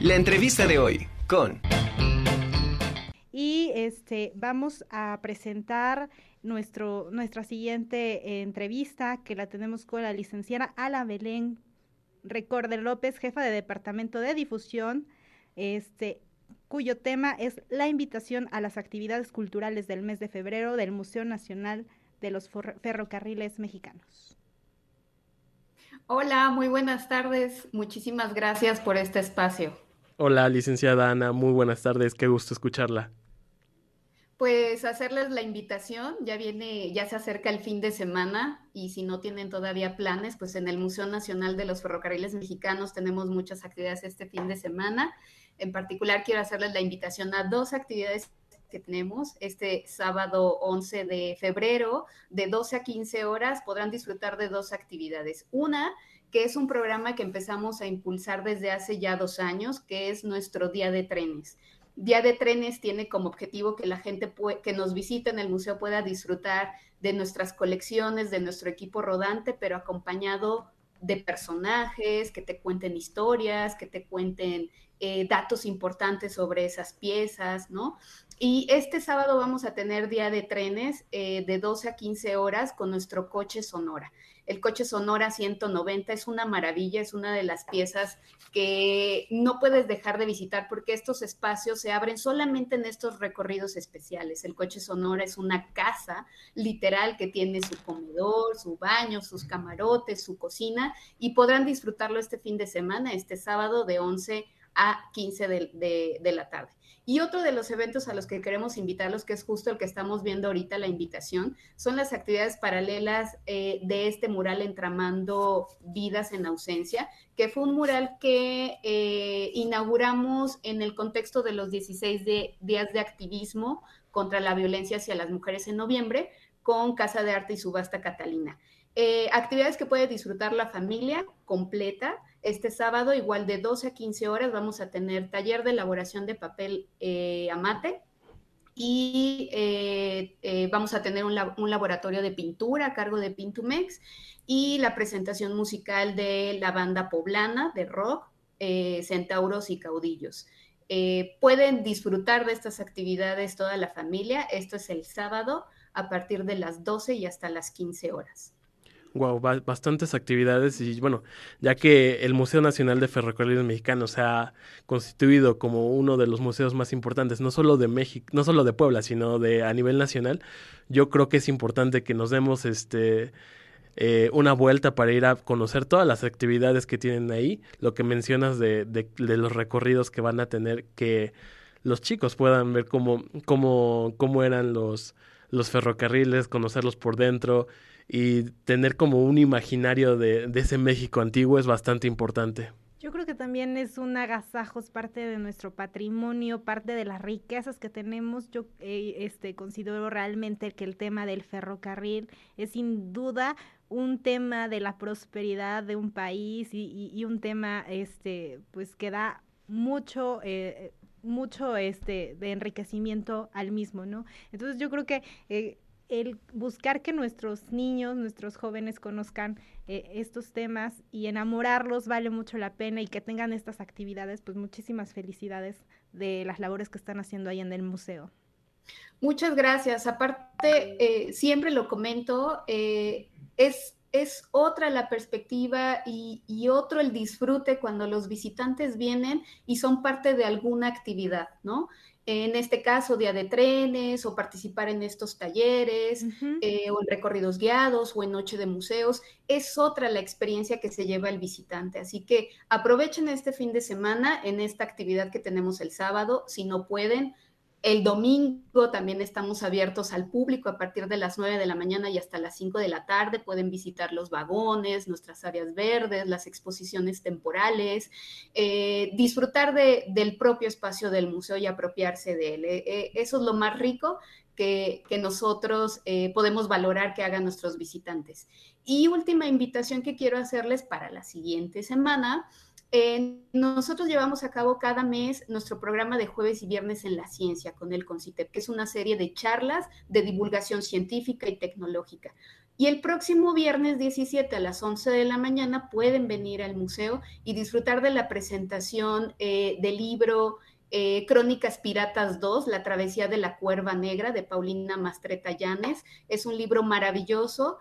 La entrevista de hoy con... Y este, vamos a presentar nuestro, nuestra siguiente eh, entrevista que la tenemos con la licenciada Ala Belén Recorde López, jefa de Departamento de Difusión, este, cuyo tema es la invitación a las actividades culturales del mes de febrero del Museo Nacional de los Ferrocarriles Mexicanos. Hola, muy buenas tardes. Muchísimas gracias por este espacio. Hola, licenciada Ana, muy buenas tardes. Qué gusto escucharla. Pues hacerles la invitación, ya viene, ya se acerca el fin de semana y si no tienen todavía planes, pues en el Museo Nacional de los Ferrocarriles Mexicanos tenemos muchas actividades este fin de semana. En particular quiero hacerles la invitación a dos actividades que tenemos este sábado 11 de febrero, de 12 a 15 horas, podrán disfrutar de dos actividades. Una, que es un programa que empezamos a impulsar desde hace ya dos años, que es nuestro Día de Trenes. Día de Trenes tiene como objetivo que la gente que nos visita en el museo pueda disfrutar de nuestras colecciones, de nuestro equipo rodante, pero acompañado de personajes, que te cuenten historias, que te cuenten eh, datos importantes sobre esas piezas, ¿no? Y este sábado vamos a tener día de trenes eh, de 12 a 15 horas con nuestro coche Sonora. El coche Sonora 190 es una maravilla, es una de las piezas que no puedes dejar de visitar porque estos espacios se abren solamente en estos recorridos especiales. El coche Sonora es una casa literal que tiene su comedor, su baño, sus camarotes, su cocina y podrán disfrutarlo este fin de semana, este sábado de 11 a 15 de la tarde. Y otro de los eventos a los que queremos invitarlos, que es justo el que estamos viendo ahorita la invitación, son las actividades paralelas eh, de este mural Entramando Vidas en Ausencia, que fue un mural que eh, inauguramos en el contexto de los 16 días de activismo contra la violencia hacia las mujeres en noviembre con Casa de Arte y Subasta Catalina. Eh, actividades que puede disfrutar la familia completa, este sábado, igual de 12 a 15 horas, vamos a tener taller de elaboración de papel eh, amate y eh, eh, vamos a tener un, laboratorio de pintura a cargo de Pintumex y la presentación musical de la banda poblana de rock, Centauros y Caudillos. pueden disfrutar de estas actividades toda la familia. Esto es el sábado a partir de las 12 y hasta las 15 horas. Wow, bastantes actividades y bueno, ya que el Museo Nacional de Ferrocarriles Mexicanos se ha constituido como uno de los museos más importantes, no solo de México, no solo de Puebla, sino de a nivel nacional, yo creo que es importante que nos demos este eh, una vuelta para ir a conocer todas las actividades que tienen ahí, lo que mencionas de, de, de los recorridos que van a tener, que los chicos puedan ver cómo, cómo, cómo eran los, los ferrocarriles, conocerlos por dentro y tener como un imaginario de, ese México antiguo es bastante importante. Yo creo que también es un agasajo, es parte de nuestro patrimonio, parte de las riquezas que tenemos. Yo eh, este, considero realmente que el tema del ferrocarril es sin duda un tema de la prosperidad de un país y, un tema este, pues que da mucho eh, mucho este de enriquecimiento al mismo, ¿no? Entonces yo creo que eh, el buscar que nuestros niños, nuestros jóvenes conozcan eh, estos temas y enamorarlos vale mucho la pena y que tengan estas actividades, pues muchísimas felicidades de las labores que están haciendo ahí en el museo. Muchas gracias. Aparte, eh, siempre lo comento, eh, es, es otra la perspectiva y, y, otro el disfrute cuando los visitantes vienen y son parte de alguna actividad, ¿no? en este caso día de trenes o participar en estos talleres eh, o en recorridos guiados o en noche de museos, es otra la experiencia que se lleva el visitante. Así que aprovechen este fin de semana en esta actividad que tenemos el sábado, si no pueden, el domingo también estamos abiertos al público a partir de las 9 de la mañana y hasta las 5 de la tarde. Pueden visitar los vagones, nuestras áreas verdes, las exposiciones temporales, eh, disfrutar de, del propio espacio del museo y apropiarse de él. Eh, eh, eso es lo más rico que, que nosotros podemos valorar que hagan nuestros visitantes. Y última invitación que quiero hacerles para la siguiente semana nosotros llevamos a cabo cada mes nuestro programa de jueves y viernes en la ciencia con el CONCITEP, que es una serie de charlas de divulgación científica y tecnológica. Y el próximo viernes 17 a las 11 de la mañana pueden venir al museo y disfrutar de la presentación eh, del libro eh, Crónicas Piratas 2, La Travesía de la Cuerva Negra de Paulina Mastreta Llanes. Es un libro maravilloso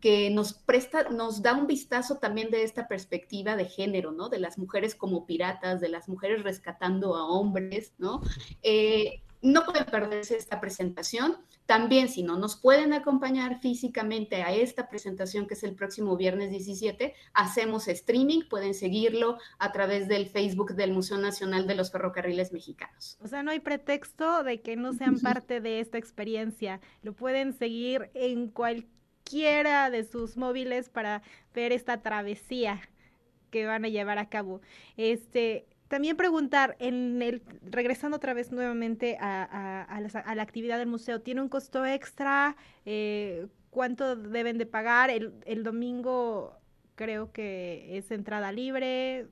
que nos presta, nos da un vistazo también de esta perspectiva de género, ¿no? De las mujeres como piratas, de las mujeres rescatando a hombres, ¿no? Eh, no pueden perderse esta presentación. También, si no nos pueden acompañar físicamente a esta presentación, que es el próximo viernes 17, hacemos streaming. Pueden seguirlo a través del Facebook del Museo Nacional de los Ferrocarriles Mexicanos. O sea, no hay pretexto de que no sean parte de esta experiencia. Lo pueden seguir en cualquier de sus móviles para ver esta travesía que van a llevar a cabo. Este, también preguntar, en el, regresando otra vez nuevamente a, la, actividad del museo, ¿tiene un costo extra? Eh, ¿Cuánto deben de pagar? El, el, domingo creo que es entrada libre.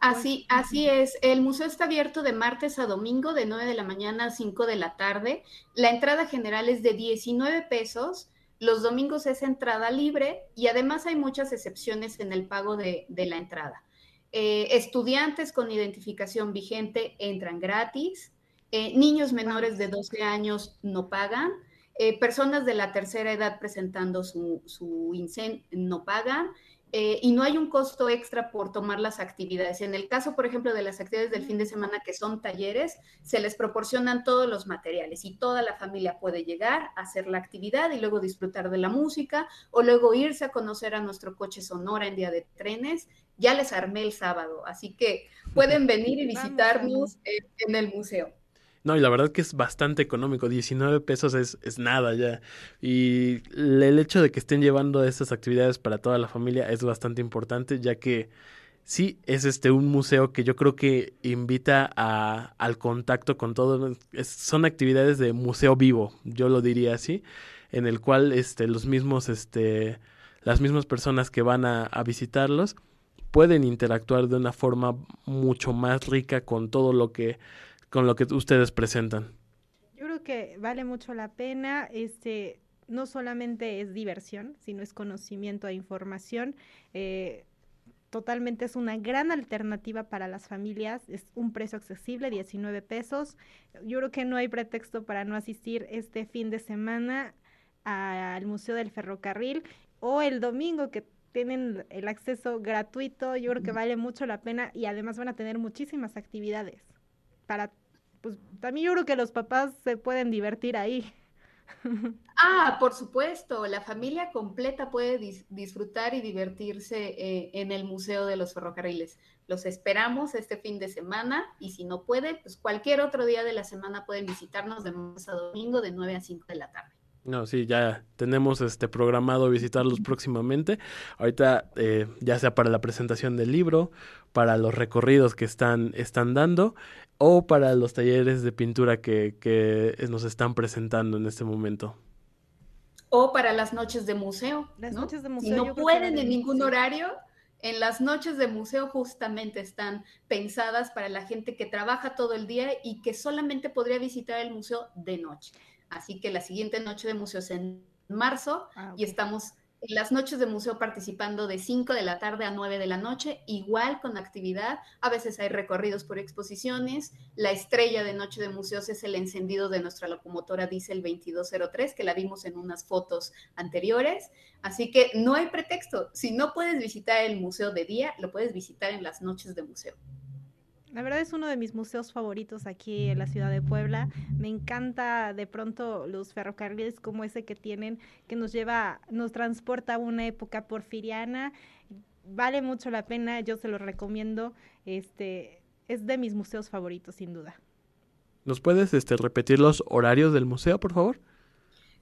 Así, así es. El museo está abierto de martes a domingo, de 9 de la mañana a 5 de la tarde. La entrada general es de 19 pesos los domingos es entrada libre y además hay muchas excepciones en el pago de, la entrada. Eh, estudiantes con identificación vigente entran gratis. Eh, niños menores de 12 años no pagan. Eh, personas de la tercera edad presentando su, su INSEN no pagan. Eh, y no hay un costo extra por tomar las actividades. En el caso, por ejemplo, de las actividades del fin de semana que son talleres, se les proporcionan todos los materiales y toda la familia puede llegar a hacer la actividad y luego disfrutar de la música o luego irse a conocer a nuestro coche Sonora en día de trenes. Ya les armé el sábado, así que pueden venir y visitarnos en el museo. No, y la verdad que es bastante económico, 19 pesos es, es nada ya. Y el hecho de que estén llevando estas actividades para toda la familia es bastante importante, ya que sí es este un museo que yo creo que invita a, al contacto con todo. son actividades de museo vivo, yo lo diría así, en el cual este, los mismos, este, las mismas personas que van a, a visitarlos pueden interactuar de una forma mucho más rica con todo lo que con lo que ustedes presentan. Yo creo que vale mucho la pena, este, no solamente es diversión, sino es conocimiento e información. Eh, totalmente es una gran alternativa para las familias, es un precio accesible, 19 pesos. Yo creo que no hay pretexto para no asistir este fin de semana al Museo del Ferrocarril o el domingo que tienen el acceso gratuito, yo creo que vale mucho la pena y además van a tener muchísimas actividades para, pues también yo creo que los papás se pueden divertir ahí. Ah, por supuesto, la familia completa puede disfrutar y divertirse eh, en el Museo de los Ferrocarriles. Los esperamos este fin de semana y si no puede, pues cualquier otro día de la semana pueden visitarnos de martes a domingo de 9 a 5 de la tarde. No, sí, ya tenemos este programado visitarlos próximamente. Ahorita, eh, ya sea para la presentación del libro, para los recorridos que están, están dando, o para los talleres de pintura que, que nos están presentando en este momento. O para las noches de museo. Las noches de museo. Si no pueden en ningún horario, en las noches de museo justamente están pensadas para la gente que trabaja todo el día y que solamente podría visitar el museo de noche. Así que la siguiente noche de museo es en marzo ah, y estamos en las noches de museo participando de 5 de la tarde a 9 de la noche, igual con actividad. A veces hay recorridos por exposiciones. La estrella de Noche de Museos es el encendido de nuestra locomotora Diesel 2203, que la vimos en unas fotos anteriores. Así que no hay pretexto. Si no puedes visitar el museo de día, lo puedes visitar en las noches de museo. La verdad es uno de mis museos favoritos aquí en la ciudad de Puebla. Me encanta de pronto los ferrocarriles como ese que tienen, que nos lleva, nos transporta a una época porfiriana. Vale mucho la pena, yo se lo recomiendo. Este es de mis museos favoritos, sin duda. ¿Nos puedes este, repetir los horarios del museo, por favor?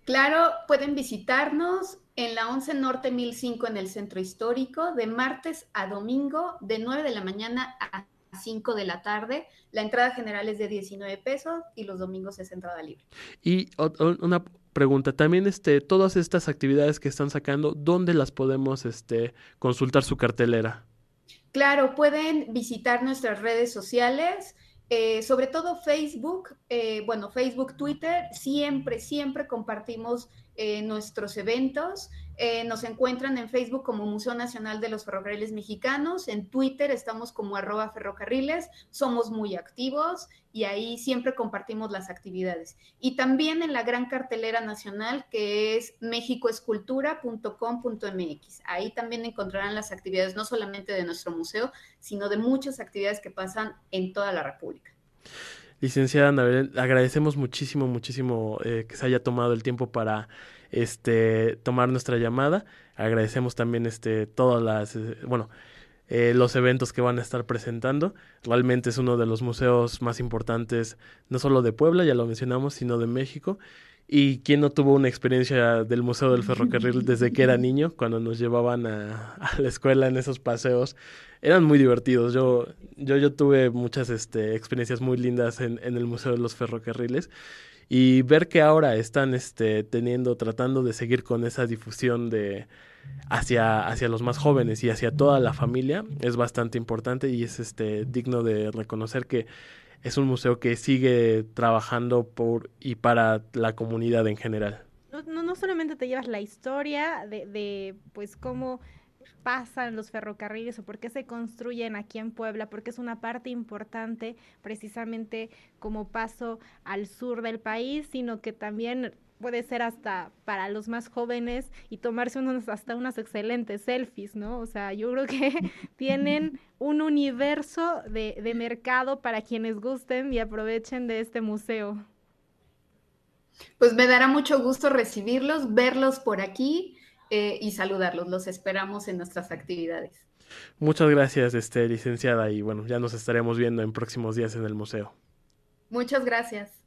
Claro, pueden visitarnos en la 11 Norte 1005 en el Centro Histórico, de martes a domingo, de 9 de la mañana a 5 de la tarde. La entrada general es de 19 pesos y los domingos es entrada libre. Y una pregunta, también este, todas estas actividades que están sacando, ¿dónde las podemos este, consultar su cartelera? Claro, pueden visitar nuestras redes sociales. Eh, sobre todo Facebook, eh, bueno, Facebook, Twitter, siempre, siempre compartimos eh, nuestros eventos. Eh, nos encuentran en Facebook como Museo Nacional de los Ferrocarriles Mexicanos, en Twitter estamos como arroba ferrocarriles, somos muy activos y ahí siempre compartimos las actividades. Y también en la gran cartelera nacional que es mexicoescultura.com.mx. Ahí también encontrarán las actividades no solamente de nuestro museo, sino de muchas actividades que pasan en toda la República. Licenciada Anabel, agradecemos muchísimo, muchísimo eh, que se haya tomado el tiempo para este tomar nuestra llamada. Agradecemos también este todas las eh, bueno eh, los eventos que van a estar presentando. Realmente es uno de los museos más importantes, no solo de Puebla, ya lo mencionamos, sino de México. Y quién no tuvo una experiencia del Museo del Ferrocarril desde que era niño, cuando nos llevaban a, la escuela en esos paseos eran muy divertidos. Yo, yo, yo tuve muchas este, experiencias muy lindas en, en, el Museo de los Ferrocarriles y ver que ahora están este, teniendo, tratando de seguir con esa difusión de hacia, hacia los más jóvenes y hacia toda la familia es bastante importante y es este, digno de reconocer que es un museo que sigue trabajando por y para la comunidad en general. No, no solamente te llevas la historia de, de pues cómo pasan los ferrocarriles o por qué se construyen aquí en Puebla, porque es una parte importante precisamente como paso al sur del país, sino que también puede ser hasta para los más jóvenes y tomarse unos hasta unas excelentes selfies, ¿no? O sea, yo creo que tienen un universo de, de mercado para quienes gusten y aprovechen de este museo. Pues me dará mucho gusto recibirlos, verlos por aquí eh, y saludarlos. Los esperamos en nuestras actividades. Muchas gracias, este, licenciada, y bueno, ya nos estaremos viendo en próximos días en el museo. Muchas gracias.